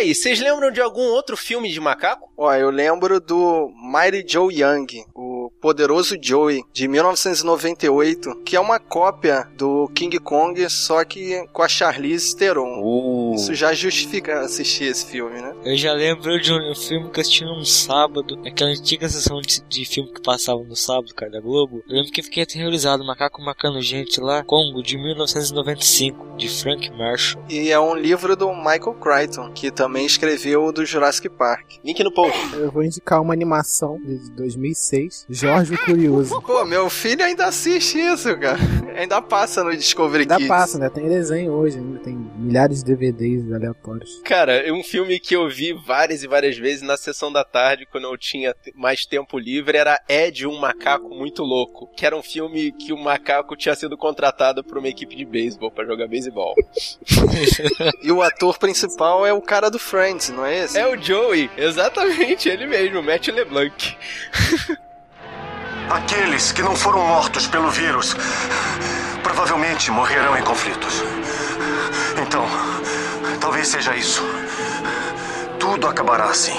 aí, vocês lembram de algum outro filme de macaco? Ó, eu lembro do Mighty Joe Young, o Poderoso Joey, de 1998, que é uma cópia do King Kong, só que com a Charlize Theron. Uh. Isso já justifica assistir esse filme, né? Eu já lembro de um filme que eu assisti num sábado, naquela antiga sessão de, de filme que passava no sábado, cara, da Globo. Eu lembro que fiquei aterrorizado, Macaco Macando Gente lá, Congo, de 1995, de Frank Marshall. E é um livro do Michael Crichton, que também escreveu o do Jurassic Park. Link no post. Eu vou indicar uma animação de 2006, Jorge o Curioso. Pô, meu filho ainda assiste isso, cara. Ainda passa no Discovery Ainda Kids. passa, né? Tem desenho hoje, ainda tem milhares de DVDs aleatórios. Cara, é um filme que eu vi várias e várias vezes na sessão da tarde, quando eu tinha mais tempo livre, era Ed, um macaco muito louco. Que era um filme que o macaco tinha sido contratado por uma equipe de beisebol pra jogar beisebol. E o ator principal é o cara do Friends, não é esse? É o Joey, exatamente, ele mesmo, Matt LeBlanc. Aqueles que não foram mortos pelo vírus provavelmente morrerão em conflitos. Então, talvez seja isso. Tudo acabará assim.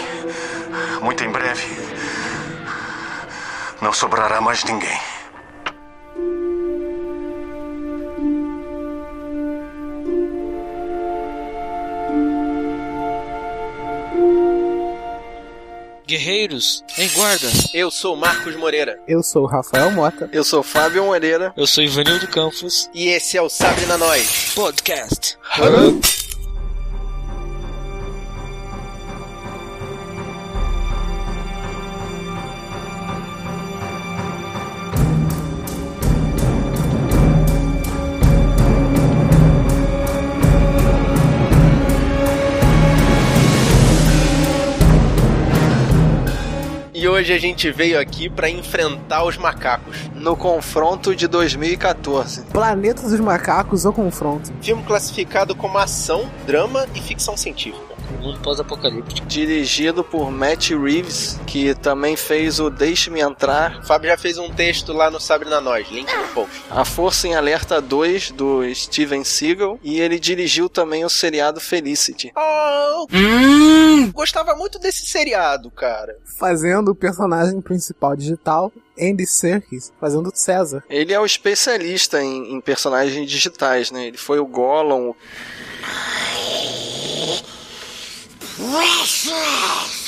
Muito em breve. Não sobrará mais ninguém. Guerreiros, em guarda. Eu sou Marcos Moreira. Eu sou o Rafael Mota. Eu sou Fábio Moreira. Eu sou Ivanildo Campos. E esse é o Sabre na Nós. Podcast. E hoje a gente veio aqui pra enfrentar os macacos. No confronto de 2014. Planeta dos Macacos ou Confronto. Filme classificado como ação, drama e ficção científica. Mundo pós-apocalíptico. Dirigido por Matt Reeves, que também fez o Deixe-me Entrar, O Fábio já fez um texto lá no Sabre na Nós, link no post. A Força em Alerta 2, do Steven Seagal, e ele dirigiu também o seriado Felicity. Oh, gostava muito desse seriado, cara. Fazendo o personagem principal digital, Andy Serkis, fazendo César. Ele é o especialista em, em personagens digitais, né? Ele foi o Gollum, o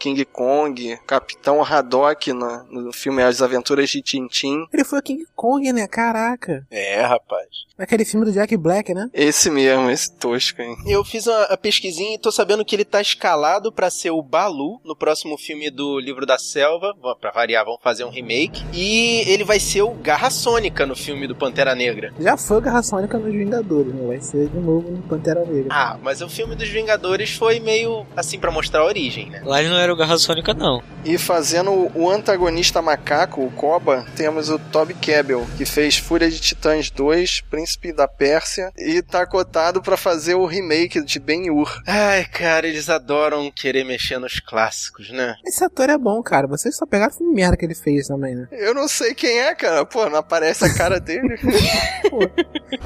King Kong, Capitão Haddock na- no filme As Aventuras de Tintin. Ele foi o King Kong, né? Caraca. É, rapaz. Naquele filme do Jack Black, né? Esse mesmo, esse tosco, hein? Eu fiz uma, a pesquisinha e tô sabendo que ele tá escalado pra ser o Balu no próximo filme do Livro da Selva. Vamos- Pra variar, vão fazer um remake. E ele vai ser o Garra Sônica no filme do Pantera Negra. Já foi o Garra Sônica nos Vingadores, né? Vai ser de novo no Pantera Negra. Ah, mas o filme dos Vingadores foi meio assim pra mostrar a origem, né? Lá ele não era o Garra Sônica, não. E fazendo o antagonista macaco, o Koba, temos o Toby Kebbell, que fez Fúria de Titãs 2, Príncipe da Pérsia, e tá cotado pra fazer o remake de Ben-Hur. Ai, cara, eles adoram querer mexer nos clássicos, né? Esse ator é bom, cara. Vocês só pegaram o merda que ele fez também, né? Eu não sei quem é, cara. Pô, não aparece a cara dele.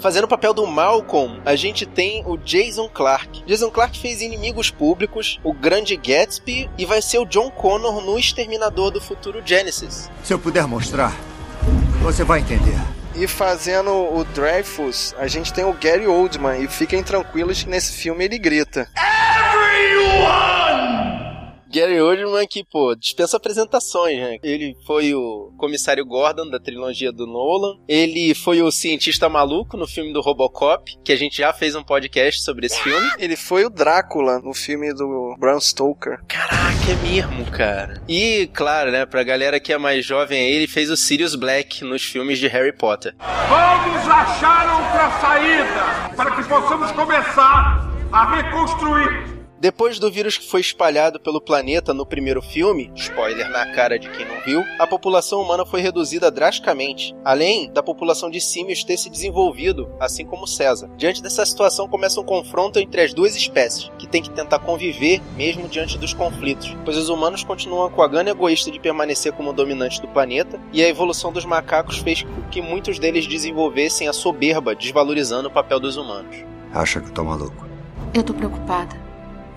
Fazendo o papel do Malcolm, a gente tem o Jason Clark. Jason Clark fez Inimigos Públicos, o Grande Gatsby e vai ser o John Connor no Exterminador do Futuro Genesis. Se eu puder mostrar, você vai entender. e fazendo o Dreyfus, a gente tem o Gary Oldman. E fiquem tranquilos que nesse filme ele grita. Gary Oldman que, pô, dispensa apresentações, né? Ele foi o comissário Gordon da trilogia do Nolan. Ele foi o cientista maluco no filme do Robocop, que a gente já fez um podcast sobre esse filme. Ele foi o Drácula no filme do Bram Stoker. Caraca, é mesmo, cara. E, claro, né, pra galera que é mais jovem aí, ele fez o Sirius Black nos filmes de Harry Potter. Vamos achar outra saída para que possamos começar a reconstruir. Depois do vírus que foi espalhado pelo planeta no primeiro filme, spoiler na cara de quem não viu, a população humana foi reduzida drasticamente, além da população de símios ter se desenvolvido, assim como César. Diante dessa situação começa um confronto entre as duas espécies, que tem que tentar conviver mesmo diante dos conflitos, pois os humanos continuam com a gana egoísta de permanecer como dominantes do planeta, e a evolução dos macacos fez com que muitos deles desenvolvessem a soberba, desvalorizando o papel dos humanos. Acha que eu tô maluco? Eu tô preocupada.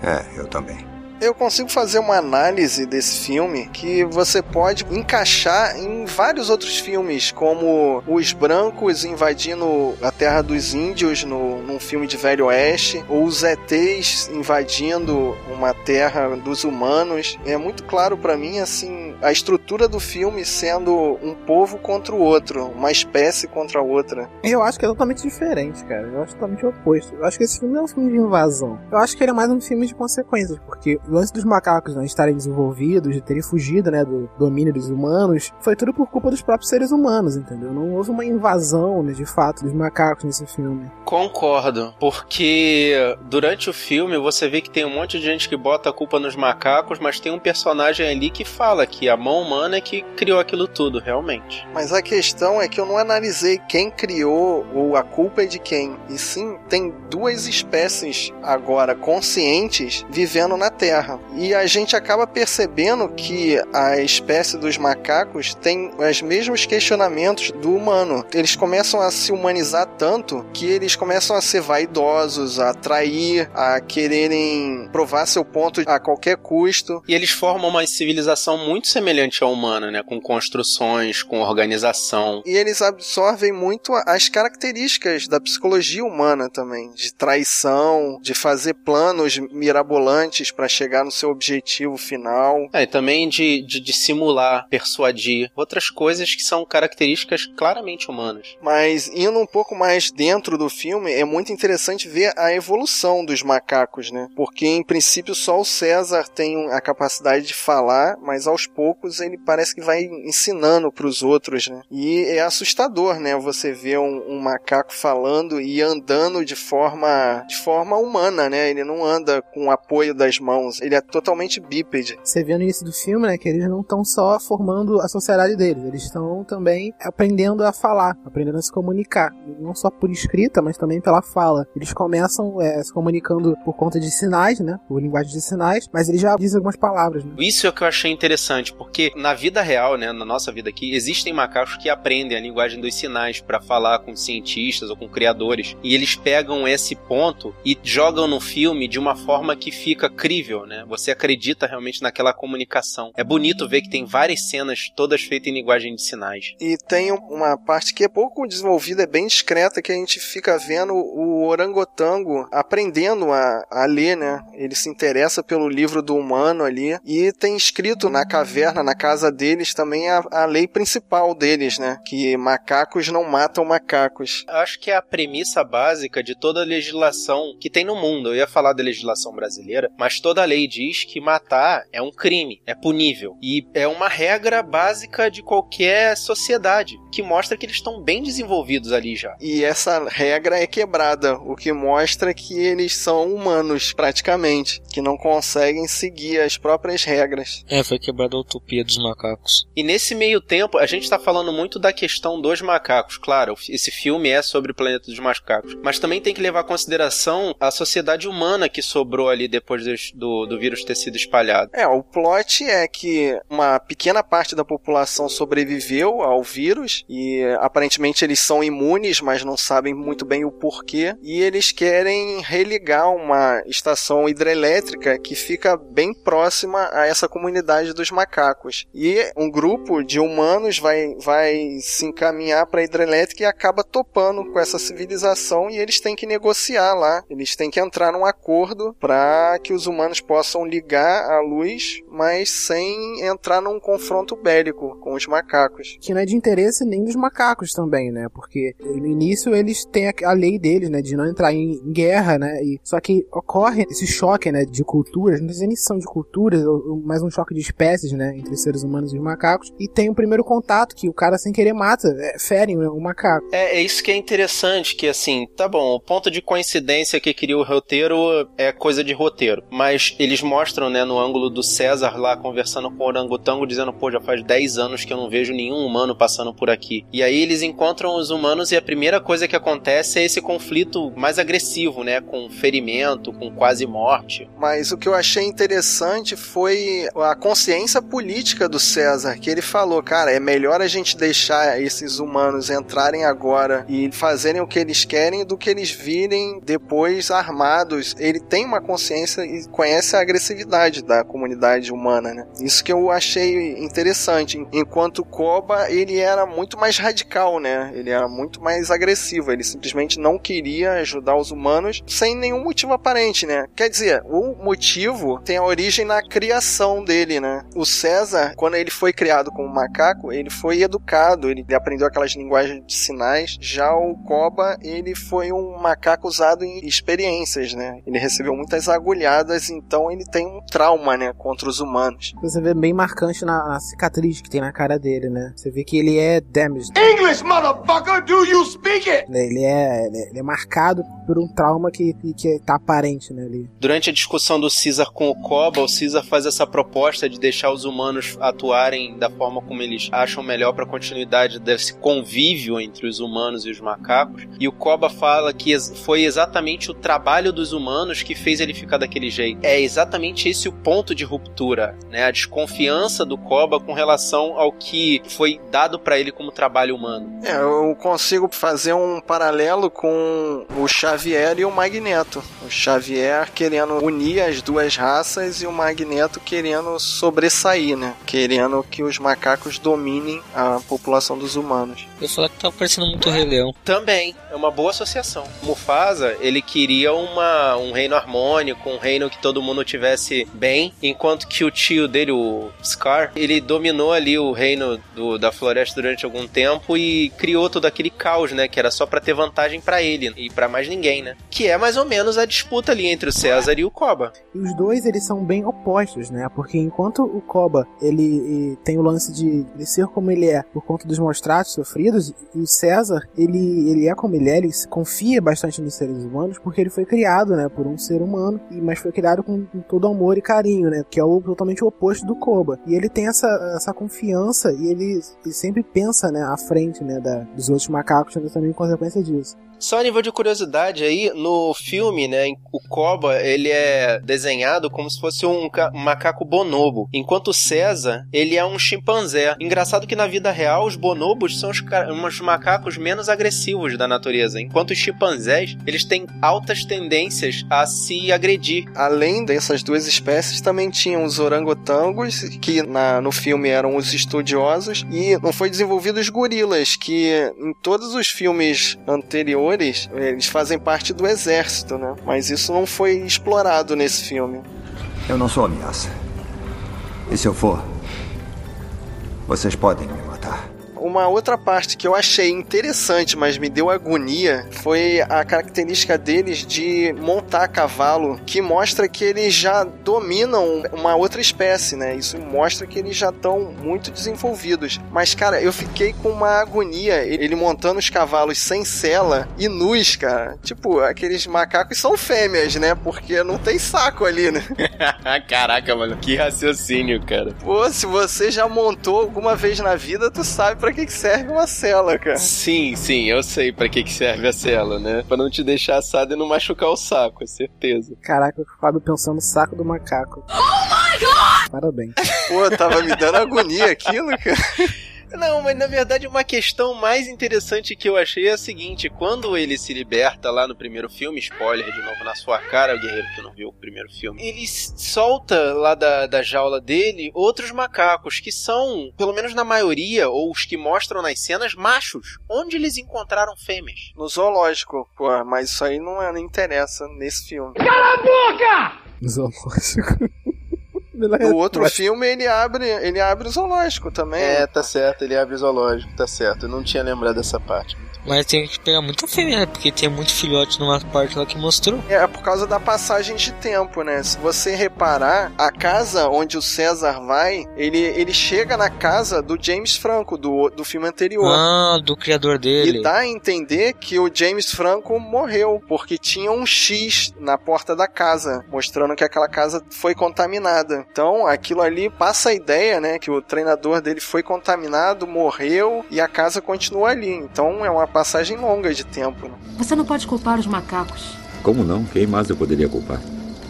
É, eu também. Eu consigo fazer uma análise desse filme que você pode encaixar em vários outros filmes, como os brancos invadindo a terra dos índios no, num filme de Velho Oeste, ou os ETs invadindo uma terra dos humanos. É muito claro para mim, assim, a estrutura do filme sendo um povo contra o outro, uma espécie contra a outra. Eu acho que é totalmente diferente, cara. Eu acho totalmente oposto. Eu acho que esse filme não é um filme de invasão. Eu acho que ele é mais um filme de consequências, porque lance dos macacos né, estarem desenvolvidos, de terem fugido né, do domínio dos humanos, foi tudo por culpa dos próprios seres humanos, entendeu? Não houve uma invasão, né, de fato, dos macacos nesse filme. Concordo, porque durante o filme você vê que tem um monte de gente que bota a culpa nos macacos, mas tem um personagem ali que fala que a mão humana é que criou aquilo tudo, realmente. Mas a questão é que eu não analisei quem criou ou a culpa é de quem. E sim, tem duas espécies agora conscientes vivendo na Terra. E a gente acaba percebendo que a espécie dos macacos tem os mesmos questionamentos do humano. Eles começam a se humanizar tanto que eles começam a ser vaidosos, a atrair, a quererem provar seu ponto a qualquer custo. E eles formam uma civilização muito semelhante à humana, né? Com construções, com organização. E eles absorvem muito as características da psicologia humana também, de traição, de fazer planos mirabolantes para chegar no seu objetivo final. É, e também de, de dissimular, persuadir, outras coisas que são características claramente humanas. Mas indo um pouco mais dentro do filme, é muito interessante ver a evolução dos macacos, né? Porque em princípio só o César tem a capacidade de falar, mas aos poucos ele parece que vai ensinando para os outros, né? E é assustador, né? Você ver um, um, macaco falando e andando de forma de forma humana, né? Ele não anda com o apoio das mãos, ele é totalmente bípede. Você vê no início do filme, né, que eles não estão só formando a sociedade deles, eles estão também aprendendo a falar, aprendendo a se comunicar, não só por escrita, mas também pela fala. Eles começam é, se comunicando por conta de sinais, né, por linguagem de sinais, mas eles já dizem algumas palavras. Né? Isso é o que eu achei interessante, porque na vida real, né, na nossa vida aqui, existem macacos que aprendem a linguagem dos sinais para falar com cientistas ou com criadores, e eles pegam esse ponto e jogam no filme de uma forma que fica crível, né? Você acredita realmente naquela comunicação. É bonito ver que tem várias cenas todas feitas em linguagem de sinais. E tem uma parte que é pouco desenvolvida, é bem discreta, que a gente fica vendo o orangotango aprendendo a, a ler, né? Ele se interessa pelo livro do humano ali e tem escrito na caverna, na casa deles, também a, a lei principal deles, né? Que macacos não matam macacos. Acho que é a premissa básica de toda a legislação que tem no mundo. Eu ia falar da legislação brasileira, mas toda a lei diz que matar é um crime, é punível. E é uma regra básica de qualquer sociedade, que mostra que eles estão bem desenvolvidos ali já. E essa regra é quebrada, o que mostra que eles são humanos, praticamente, que não conseguem seguir as próprias regras. É, foi quebrada a utopia dos macacos. E nesse meio tempo, a gente está falando muito da questão dos macacos. Claro, esse filme é sobre o planeta dos macacos. Mas também tem que levar em consideração a sociedade humana que sobrou ali depois do, do vírus ter sido espalhado. É, o plot é que uma pequena parte da população sobreviveu ao vírus e aparentemente eles são imunes, mas não sabem muito bem o porquê. E eles querem religar uma estação hidrelétrica que fica bem próxima a essa comunidade dos macacos. E um grupo de humanos vai, vai se encaminhar para a hidrelétrica e acaba topando com essa civilização e eles têm que negociar lá. Eles têm que entrar num acordo para que os humanos possam ligar a luz, mas sem entrar num confronto bélico com os macacos. Que não é de interesse nem dos macacos também, né? Porque no início eles têm a lei deles, né? De não entrar em guerra, né? E, só que ocorre esse choque, né? De culturas, não sei nem se são de culturas, ou, mais um choque de espécies, né? Entre seres humanos e os macacos. E tem o primeiro contato que o cara sem querer mata, é, ferem o macaco. É, é isso que é interessante, que assim, tá bom, o ponto de coincidência que cria o roteiro é coisa de roteiro. Mas eles mostram, né, no ângulo do César lá conversando com o orangotango, dizendo, pô, já faz 10 anos que eu não vejo nenhum humano passando por aqui. E aí eles encontram os humanos e a primeira coisa que acontece é esse conflito mais agressivo, né, com ferimento, com quase morte. Mas o que eu achei interessante foi a consciência política do César, que ele falou, cara, é melhor a gente deixar esses humanos entrarem agora e fazerem o que eles querem do que eles virem depois armados. Ele tem uma consciência e conhece a agressividade da comunidade humana, né? Isso que eu achei interessante. Enquanto Koba, ele era muito mais radical, né? Ele era muito mais agressivo. Ele simplesmente não queria ajudar os humanos sem nenhum motivo aparente, né? Quer dizer, o motivo tem a origem na criação dele, né? O César, quando ele foi criado como macaco, ele foi educado, ele aprendeu aquelas linguagens de sinais. Já o Koba, ele foi um macaco usado em experiências, né? Ele recebeu muitas agulhadas, então ele tem um trauma, né, contra os humanos. Você vê bem marcante na, na cicatriz que tem na cara dele, né? Você vê que ele é damaged. English, motherfucker, do you speak it? Ele é, ele é, ele é marcado por um trauma que, que tá aparente, né? Ali. Durante a discussão do Caesar com o Koba, o Caesar faz essa proposta de deixar os humanos atuarem da forma como eles acham melhor para a continuidade desse convívio entre os humanos e os macacos. E o Koba fala que foi exatamente o trabalho dos humanos que fez ele ficar daquele jeito. É exatamente esse o ponto de ruptura, né? A desconfiança do Koba com relação ao que foi dado para ele como trabalho humano. É, eu consigo fazer um paralelo com o Xavier e o Magneto. O Xavier querendo unir as duas raças e o Magneto querendo sobressair, né? Querendo que os macacos dominem a população dos humanos. Eu falar que tá parecendo muito Rei Leão. Também, é uma boa associação. Mufasa, ele queria uma, um reino harmônico, um reino que todo mundo tivesse bem, enquanto que o tio dele, o Scar, ele dominou ali o reino do, da floresta durante algum tempo e criou todo aquele caos, né? Que era só para ter vantagem para ele e para mais ninguém, né? Que é mais ou menos a disputa ali entre o César e o Koba. E os dois, eles são bem opostos, né? Porque enquanto o Koba, ele, ele tem o lance de, de, ser como ele é por conta dos maus tratos sofridos, e o César, ele, ele é como ele é, ele confia bastante nos seres humanos porque ele foi criado, né? Por um ser humano, mas foi criado com, com todo amor e carinho, né? Que é o, totalmente o oposto do Koba. E ele tem essa, essa confiança e ele, ele sempre pensa, né? À frente, né? Da, dos outros macacos, também em consequência disso. Só a nível de curiosidade aí, no filme, né, o Koba, ele é desenhado como se fosse um, macaco bonobo, enquanto o César, ele é um chimpanzé. Engraçado que na vida real, os bonobos são os, os macacos menos agressivos da natureza, enquanto os chimpanzés, eles têm altas tendências a se agredir. Além dessas duas espécies, também tinham os orangotangos, que na, no filme eram os estudiosos, e não foi desenvolvido os gorilas, que em todos os filmes anteriores eles fazem parte do exército, né? Mas isso não foi explorado nesse filme. Eu não sou ameaça. E se eu for, vocês podem me matar. Uma outra parte que eu achei interessante, mas me deu agonia, foi a característica deles de montar cavalo, que mostra que eles já dominam uma outra espécie, né? Isso mostra que eles já estão muito desenvolvidos. Mas, cara, eu fiquei com uma agonia ele montando os cavalos sem sela e nus, cara. Tipo, aqueles macacos são fêmeas, né? Porque não tem saco ali, né? Caraca, mano, que raciocínio, cara. Pô, se você já montou alguma vez na vida, tu sabe pra que, que serve uma cela, cara. Sim, sim, eu sei pra que, que serve a cela, né? Pra não te deixar assado e não machucar o saco, é certeza. Caraca, o Fábio pensando no saco do macaco. Oh my god! Parabéns. Pô, tava me dando agonia aquilo, cara. Não, mas na verdade uma questão mais interessante que eu achei é a seguinte: quando ele se liberta lá no primeiro filme, spoiler de novo na sua cara, o guerreiro que não viu o primeiro filme, ele solta lá da, da jaula dele outros macacos que são, pelo menos na maioria, ou os que mostram nas cenas, machos. Onde eles encontraram fêmeas? No zoológico, pô, mas isso aí não, é, não interessa nesse filme. Cala a boca! No zoológico. No outro filme ele abre, ele abre o zoológico também. É, tá certo, ele abre o zoológico, tá certo. Eu não tinha lembrado dessa parte. Mas tem que pegar muita fêmea, né? Porque tem muito filhote numa parte lá que mostrou. É, por causa da passagem de tempo, né? Se você reparar, a casa onde o César vai, ele, ele chega na casa do James Franco, do, do filme anterior. Ah, do criador dele. E dá a entender que o James Franco morreu, porque tinha um X na porta da casa, mostrando que aquela casa foi contaminada. Então, aquilo ali passa a ideia, né? Que o treinador dele foi contaminado, morreu e a casa continua ali. Então, é uma passagem longa de tempo. Né? Você não pode culpar os macacos. Como não? Quem mais eu poderia culpar?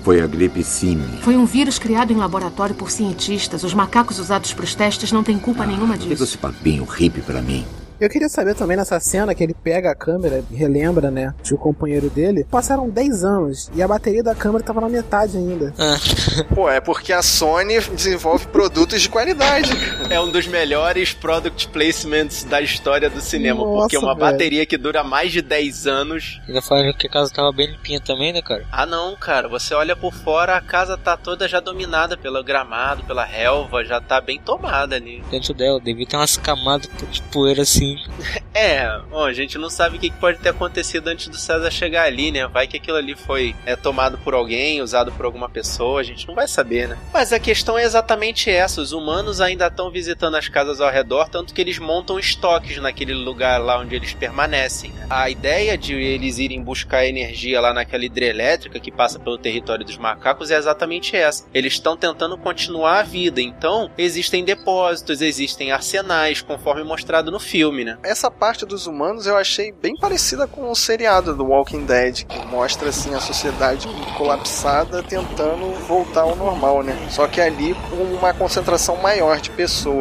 Foi a gripe símil. Foi um vírus criado em laboratório por cientistas. Os macacos usados para os testes não têm culpa nenhuma Fica disso. esse papinho hippie pra mim. Eu queria saber também nessa cena que ele pega a câmera e relembra, né, de o companheiro dele. Passaram 10 anos e a bateria da câmera tava na metade ainda. Pô, é porque a Sony desenvolve produtos de qualidade. É um dos melhores product placements da história do cinema, Nossa, porque uma velho. bateria que dura mais de 10 anos. Ainda falando que a casa tava bem limpinha também, né, cara? Ah não, cara, você olha por fora, a casa tá toda já dominada pelo gramado, pela relva, já tá bem tomada ali. Dentro dela, devia ter umas camadas de poeira assim. É, bom, a gente não sabe o que que pode ter acontecido antes do César chegar ali, né? Vai que aquilo ali foi é, tomado por alguém, usado por alguma pessoa, a gente não vai saber, né? Mas a questão é exatamente essa: os humanos ainda estão visitando as casas ao redor, tanto que eles montam estoques naquele lugar lá onde eles permanecem. né? A ideia de eles irem buscar energia lá naquela hidrelétrica que passa pelo território dos macacos é exatamente essa. Eles estão tentando continuar a vida, então existem depósitos, existem arsenais, conforme mostrado no filme, né? Essa parte dos humanos eu achei bem parecida com o seriado do Walking Dead, que mostra assim a sociedade colapsada tentando voltar ao normal, né? Só que ali com uma concentração maior de pessoas.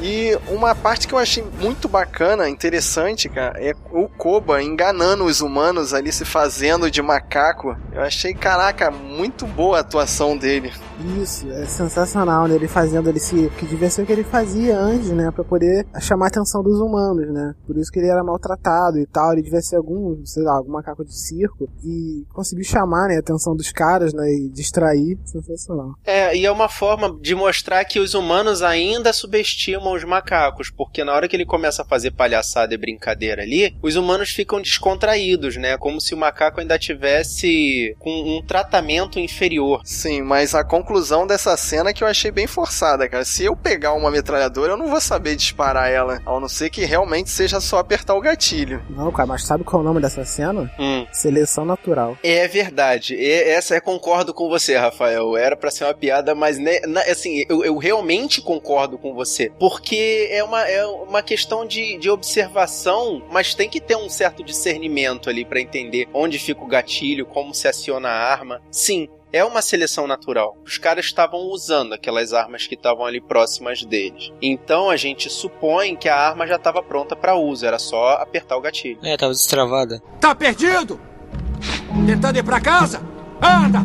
E uma parte que eu achei muito bacana, interessante, cara, é o Koba enganando os humanos ali se fazendo de macaco. Eu achei, caraca, muito boa a atuação dele. Isso, é sensacional, né? Ele fazendo ele se. que devia ser o que ele fazia antes, né? Pra poder chamar a atenção dos humanos, né? Por isso que ele era maltratado e tal. Ele devia ser algum, sei lá, algum macaco de circo. E conseguiu chamar, né, a atenção dos caras, né? E distrair. Sensacional. É, e é uma forma de mostrar que os humanos ainda subestimam os macacos, porque na hora que ele começa a fazer palhaçada e brincadeira ali, os humanos ficam descontraídos, né? Como se o macaco ainda tivesse com um tratamento inferior. Sim, mas a conclusão dessa cena que eu achei bem forçada, cara. Se eu pegar uma metralhadora, eu não vou saber disparar ela, a não ser que realmente seja só apertar o gatilho. Não, cara, mas sabe qual é o nome dessa cena? Hum. Seleção natural. É verdade. E essa eu concordo com você, Rafael. Era pra ser uma piada, mas né, na- assim, eu, eu realmente concordo com você. Porque é uma, é uma questão de, de observação, mas tem que ter um certo discernimento ali pra entender onde fica o gatilho, como se aciona a arma. Sim. É uma seleção natural. Os caras estavam usando aquelas armas que estavam ali próximas deles. Então a gente supõe que a arma já estava pronta pra uso, era só apertar o gatilho. É, tava destravada. Tá perdido? Tentando ir pra casa? Anda!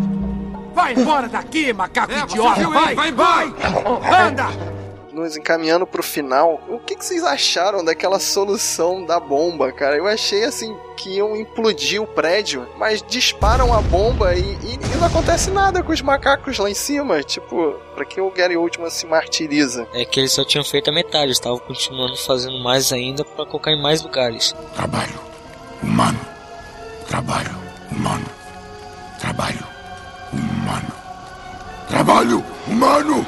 Vai embora daqui, macaco idiota! Vai, vai, vai! Anda! Nos encaminhando pro final, o que, que vocês acharam daquela solução da bomba, cara? Eu achei assim que iam implodir o prédio, mas disparam a bomba e, e- e não acontece nada com os macacos lá em cima. Tipo, pra que o Gary Oldman se martiriza? É que eles só tinham feito a metade, eles estavam continuando fazendo mais ainda pra colocar em mais lugares. Trabalho humano. Trabalho humano. Trabalho humano. Trabalho humano.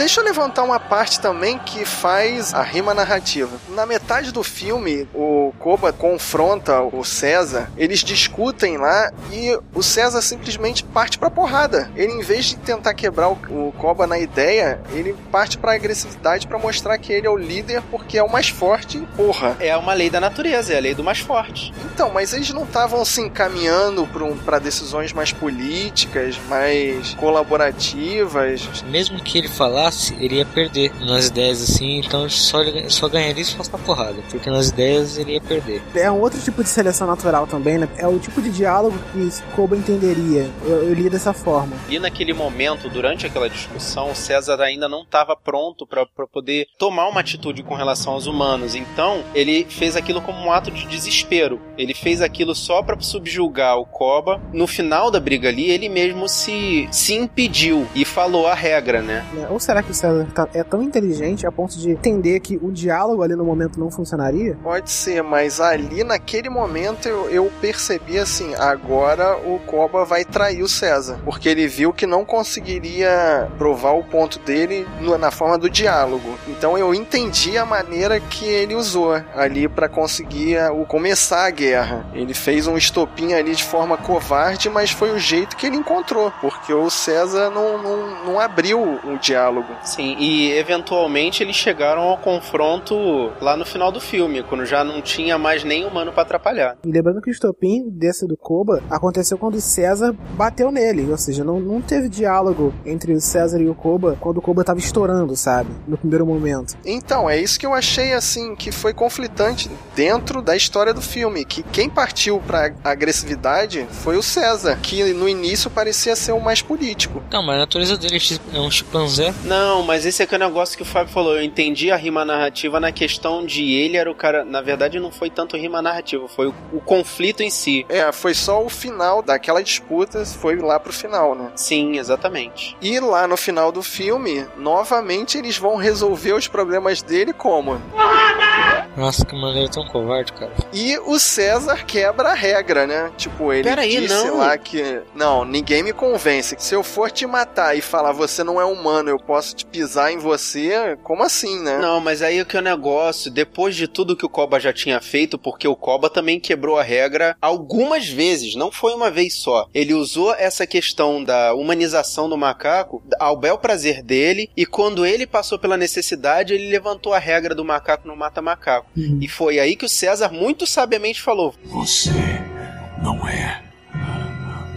Deixa eu levantar uma parte também que faz a rima narrativa. Na metade do filme, o Koba confronta o César, eles discutem lá e o César simplesmente parte pra porrada. Ele, em vez de tentar quebrar o, Koba na ideia, ele parte pra agressividade pra mostrar que ele é o líder porque é o mais forte e porra. É uma lei da natureza, é a lei do mais forte. Então, mas eles não estavam se encaminhando pra um- pra decisões mais políticas, mais colaborativas. Mesmo que ele falasse, ele ia perder nas ideias assim, então só, ele só ganharia se fosse na porrada, porque nas ideias ele ia perder. É um outro tipo de seleção natural também, né? É o tipo de diálogo que Koba entenderia. Eu, eu li dessa forma. E naquele momento, durante aquela discussão, o César ainda não estava pronto para poder tomar uma atitude com relação aos humanos. Então, ele fez aquilo como um ato de desespero. Ele fez aquilo só para subjugar o Koba. No final da briga ali, ele mesmo se, se impediu e falou a regra, né? né? Ou será que o César tá- é tão inteligente a ponto de entender que o diálogo ali no momento não funcionaria? Pode ser, mas ali naquele momento eu, eu percebi assim: agora o Koba vai trair o César. Porque ele viu que não conseguiria provar o ponto dele na forma do diálogo. Então eu entendi a maneira que ele usou ali para conseguir o começar a guerra. Ele fez um estopim ali de forma covarde, mas foi o jeito que ele encontrou. Porque o César não, não, não abriu o diálogo. Sim, e eventualmente eles chegaram ao confronto lá no final do filme, quando já não tinha mais nem humano para atrapalhar. E lembrando que o estopim desse do Koba aconteceu quando o César bateu nele, ou seja, não, não teve diálogo entre o César e o Koba quando o Koba tava estourando, sabe? No primeiro momento. Então, é isso que eu achei assim que foi conflitante dentro da história do filme, que quem partiu pra agressividade foi o César, que no início parecia ser o mais político. Não, mas a natureza dele é um chimpanzé. Não, mas esse aqui é o negócio que o Fábio falou. Eu entendi a rima narrativa na questão de ele era o cara. Na verdade, não foi tanto rima narrativa, foi o, o conflito em si. É, foi só o final daquela disputa, foi lá pro final, né? Sim, exatamente. E lá no final do filme, novamente eles vão resolver os problemas dele como? Nossa, que maneira tão covarde, cara. E o César quebra a regra, né? Tipo, ele Peraí, disse não. lá que. Não, ninguém me convence. Se eu for te matar e falar você não é humano, eu posso te pisar em você, como assim, né? Não, mas aí o que é o negócio, depois de tudo que o Koba já tinha feito, porque o Koba também quebrou a regra algumas vezes, não foi uma vez só. Ele usou essa questão da humanização do macaco ao bel prazer dele, e quando ele passou pela necessidade, ele levantou a regra do macaco não mata macaco. E foi aí que o César muito sabiamente falou: Você não é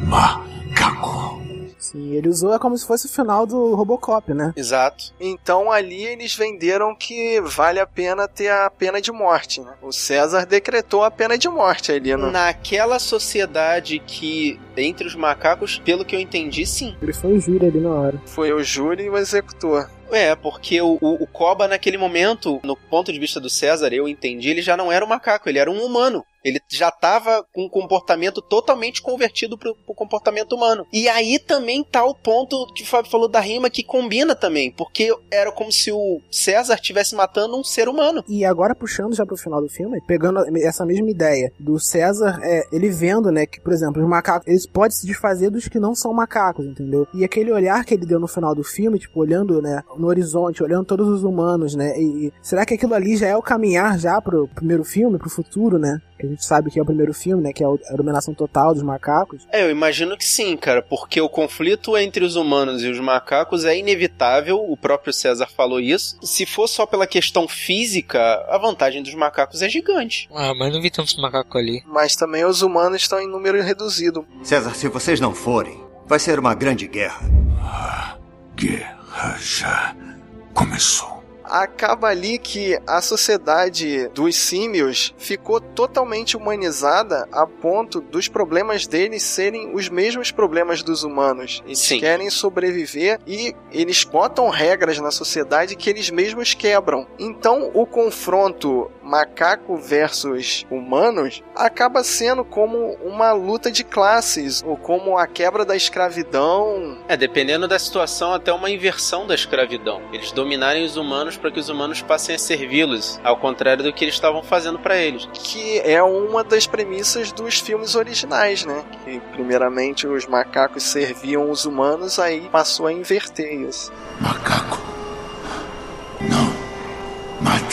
macaco. Sim, ele usou é como se fosse o final do Robocop, né? Exato. Então ali eles venderam que vale a pena ter a pena de morte, né? O César decretou a pena de morte ali, né? Naquela sociedade que, entre os macacos, pelo que eu entendi, sim. Ele foi o júri ali na hora. Foi o júri e o executor. É, porque o, o, o Koba, naquele momento, no ponto de vista do César, eu entendi, ele já não era um macaco, ele era um humano. Ele já estava com um comportamento totalmente convertido pro, pro comportamento humano. E aí também tá o ponto que o Fábio falou da rima que combina também, porque era como se o César estivesse matando um ser humano. E agora puxando já pro final do filme, pegando essa mesma ideia do César, é, ele vendo, né, que, por exemplo, os macacos, eles podem se desfazer dos que não são macacos, entendeu? E aquele olhar que ele deu no final do filme, tipo, olhando, né, no horizonte, olhando todos os humanos, né, e, e será que aquilo ali já é o caminhar já pro primeiro filme, pro futuro, né? Gente sabe que é o primeiro filme, né, que é a dominação total dos macacos. É, eu imagino que sim, cara, porque o conflito entre os humanos e os macacos é inevitável, o próprio César falou isso. Se for só pela questão física, a vantagem dos macacos é gigante. Ah, mas não vi tantos macacos ali. Mas também os humanos estão em número reduzido. César, se vocês não forem, vai ser uma grande guerra. A guerra já começou. Acaba ali que a sociedade dos símios ficou totalmente humanizada a ponto dos problemas deles serem os mesmos problemas dos humanos. Eles Sim. querem sobreviver e eles botam regras na sociedade que eles mesmos quebram. Então o confronto macaco versus humanos acaba sendo como uma luta de classes ou como a quebra da escravidão. É, dependendo da situação, até uma inversão da escravidão. Eles dominarem os humanos para que os humanos passem a servi-los, ao contrário do que eles estavam fazendo para eles. que é uma das premissas dos filmes originais, né? Que primeiramente os macacos serviam os humanos, aí passou a inverter isso. Macaco. Não. Mata.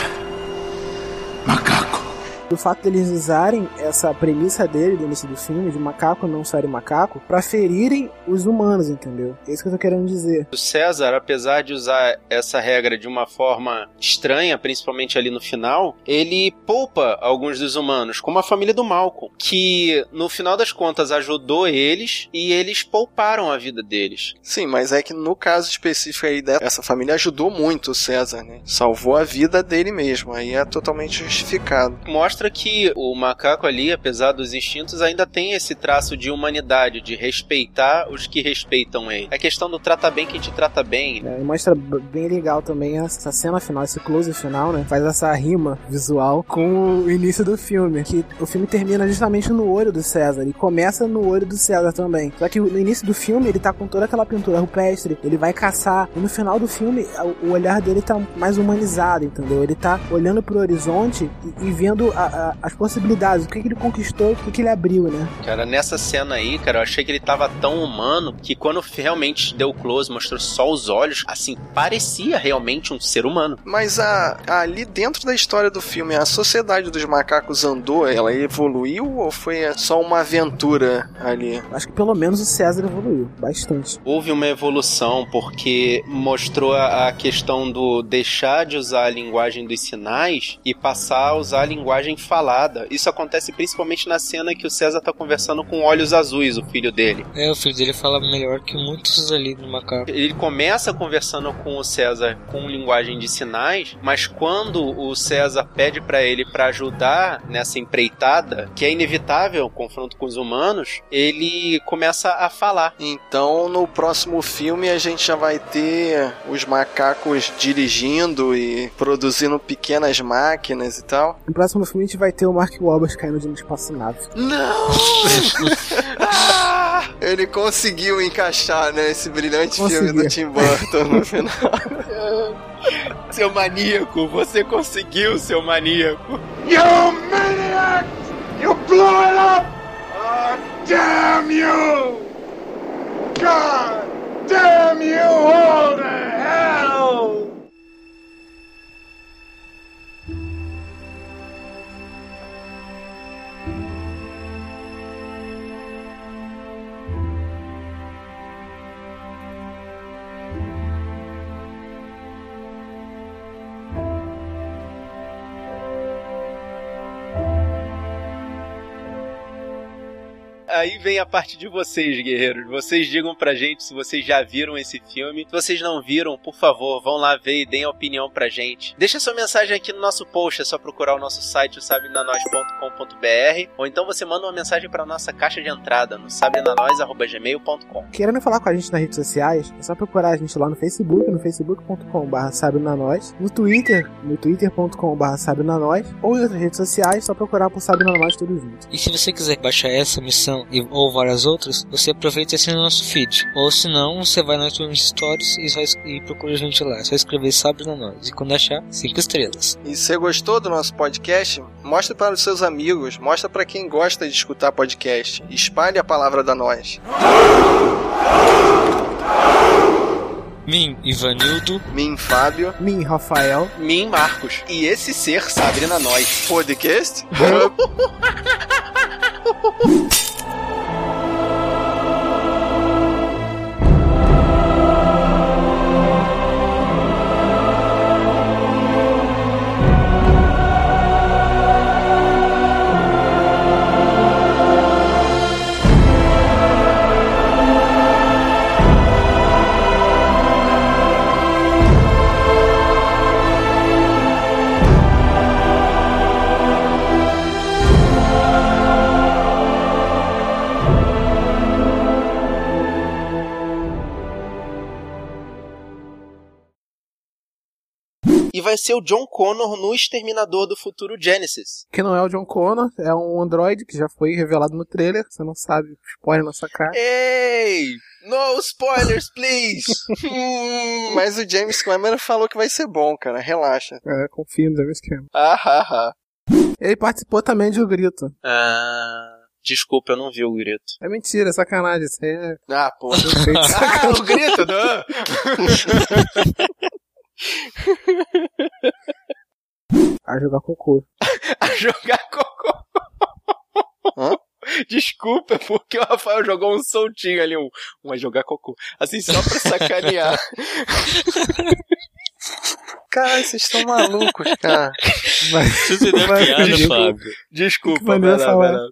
Do fato deles usarem essa premissa dele do início do filme, de macaco não ser macaco, pra ferirem os humanos, entendeu? É isso que eu tô querendo dizer. O César, apesar de usar essa regra de uma forma estranha, principalmente ali no final, ele poupa alguns dos humanos, como a família do Malcolm, que no final das contas ajudou eles e eles pouparam a vida deles. Sim, mas é que no caso específico aí dessa família ajudou muito o César, né? Salvou a vida dele mesmo, aí é totalmente justificado. Mostra que o macaco ali, apesar dos instintos, ainda tem esse traço de humanidade, de respeitar os que respeitam ele. É questão do trata bem quem te trata bem. É, mostra bem legal também essa cena final, esse close final, né? Faz essa rima visual com o início do filme. Que o filme termina justamente no olho do César e começa no olho do César também. Só que no início do filme ele tá com toda aquela pintura rupestre, ele vai caçar. E no final do filme o olhar dele tá mais humanizado, entendeu? Ele tá olhando pro horizonte e, e vendo a- a- as possibilidades, o que, que ele conquistou, o que, que ele abriu, né? Cara, nessa cena aí, cara, eu achei que ele tava tão humano que quando realmente deu close, mostrou só os olhos, assim, parecia realmente um ser humano. Mas a, ali dentro da história do filme, a sociedade dos macacos andou, ela evoluiu ou foi só uma aventura ali? Acho que pelo menos o César evoluiu bastante. Houve uma evolução porque mostrou a a questão do deixar de usar a linguagem dos sinais e passar a usar a linguagem falada. Isso acontece principalmente na cena que o César tá conversando com olhos azuis, o filho dele. É, o filho dele fala melhor que muitos ali no macaco. Ele começa conversando com o César com linguagem de sinais, mas quando o César pede pra ele pra ajudar nessa empreitada, que é inevitável o confronto com os humanos, ele começa a falar. Então, no próximo filme a gente já vai ter os macacos dirigindo e produzindo pequenas máquinas e tal. No próximo filme a gente vai ter o Mark Wahlberg caindo de uma espaçonave. Não! Ah! Ele conseguiu encaixar, né, esse brilhante filme do Tim Burton no final. Seu maníaco, você conseguiu, seu maníaco. You maniac! You blew it up! Oh, damn you! God damn you all to hell! Aí vem a parte de vocês, guerreiros. Vocês digam pra gente se vocês já viram esse filme. Se vocês não viram, por favor, vão lá ver e deem a opinião pra gente. Deixa sua mensagem aqui no nosso post, é só procurar o nosso site, o sabrenanois.com.br, ou então você manda uma mensagem pra nossa caixa de entrada no sabrenanois.gmail.com. Querendo falar com a gente nas redes sociais, é só procurar a gente lá no Facebook, no facebook.com.br sabrenanois, no Twitter, no twitter.com.br sabrenanois, ou em outras redes sociais, só procurar por sabrenanois tudo junto. E se você quiser baixar essa missão ou várias outras, você aproveita e assina o nosso feed. Ou se não, você vai no iTunes Stories e, só e procura a gente lá. É só escrever Sabre na Nós. E quando achar, 5 estrelas. E você gostou do nosso podcast? Mostra para os seus amigos, mostra para quem gosta de escutar podcast. Espalhe a palavra da nós. Mim, Ivanildo. Mim, Fábio. Mim, Rafael. Mim, Marcos. E esse ser Sabrina Nós. Podcast? E vai ser o John Connor no Exterminador do Futuro Genesis. Que não é o John Connor, é um androide que já foi revelado no trailer. Você não sabe, spoiler na sua cara. Ei! No spoilers, please! Mas o James Cameron falou que vai ser bom, cara. Relaxa. É, confia no James Cameron. ah, ah, ah. Ele participou também de O Grito. Ah, desculpa, eu não vi o grito. É mentira, é sacanagem. Isso aí é Ah, pô. ah, o grito, não! A jogar cocô. A jogar cocô. Hã? Desculpa, porque o Rafael jogou um soltinho ali, um, um a jogar cocô. Assim, só pra sacanear. Caralho, vocês estão malucos, cara. Vai, Você deu vai piada, fugir. Fábio. Desculpa, lá, vai lá.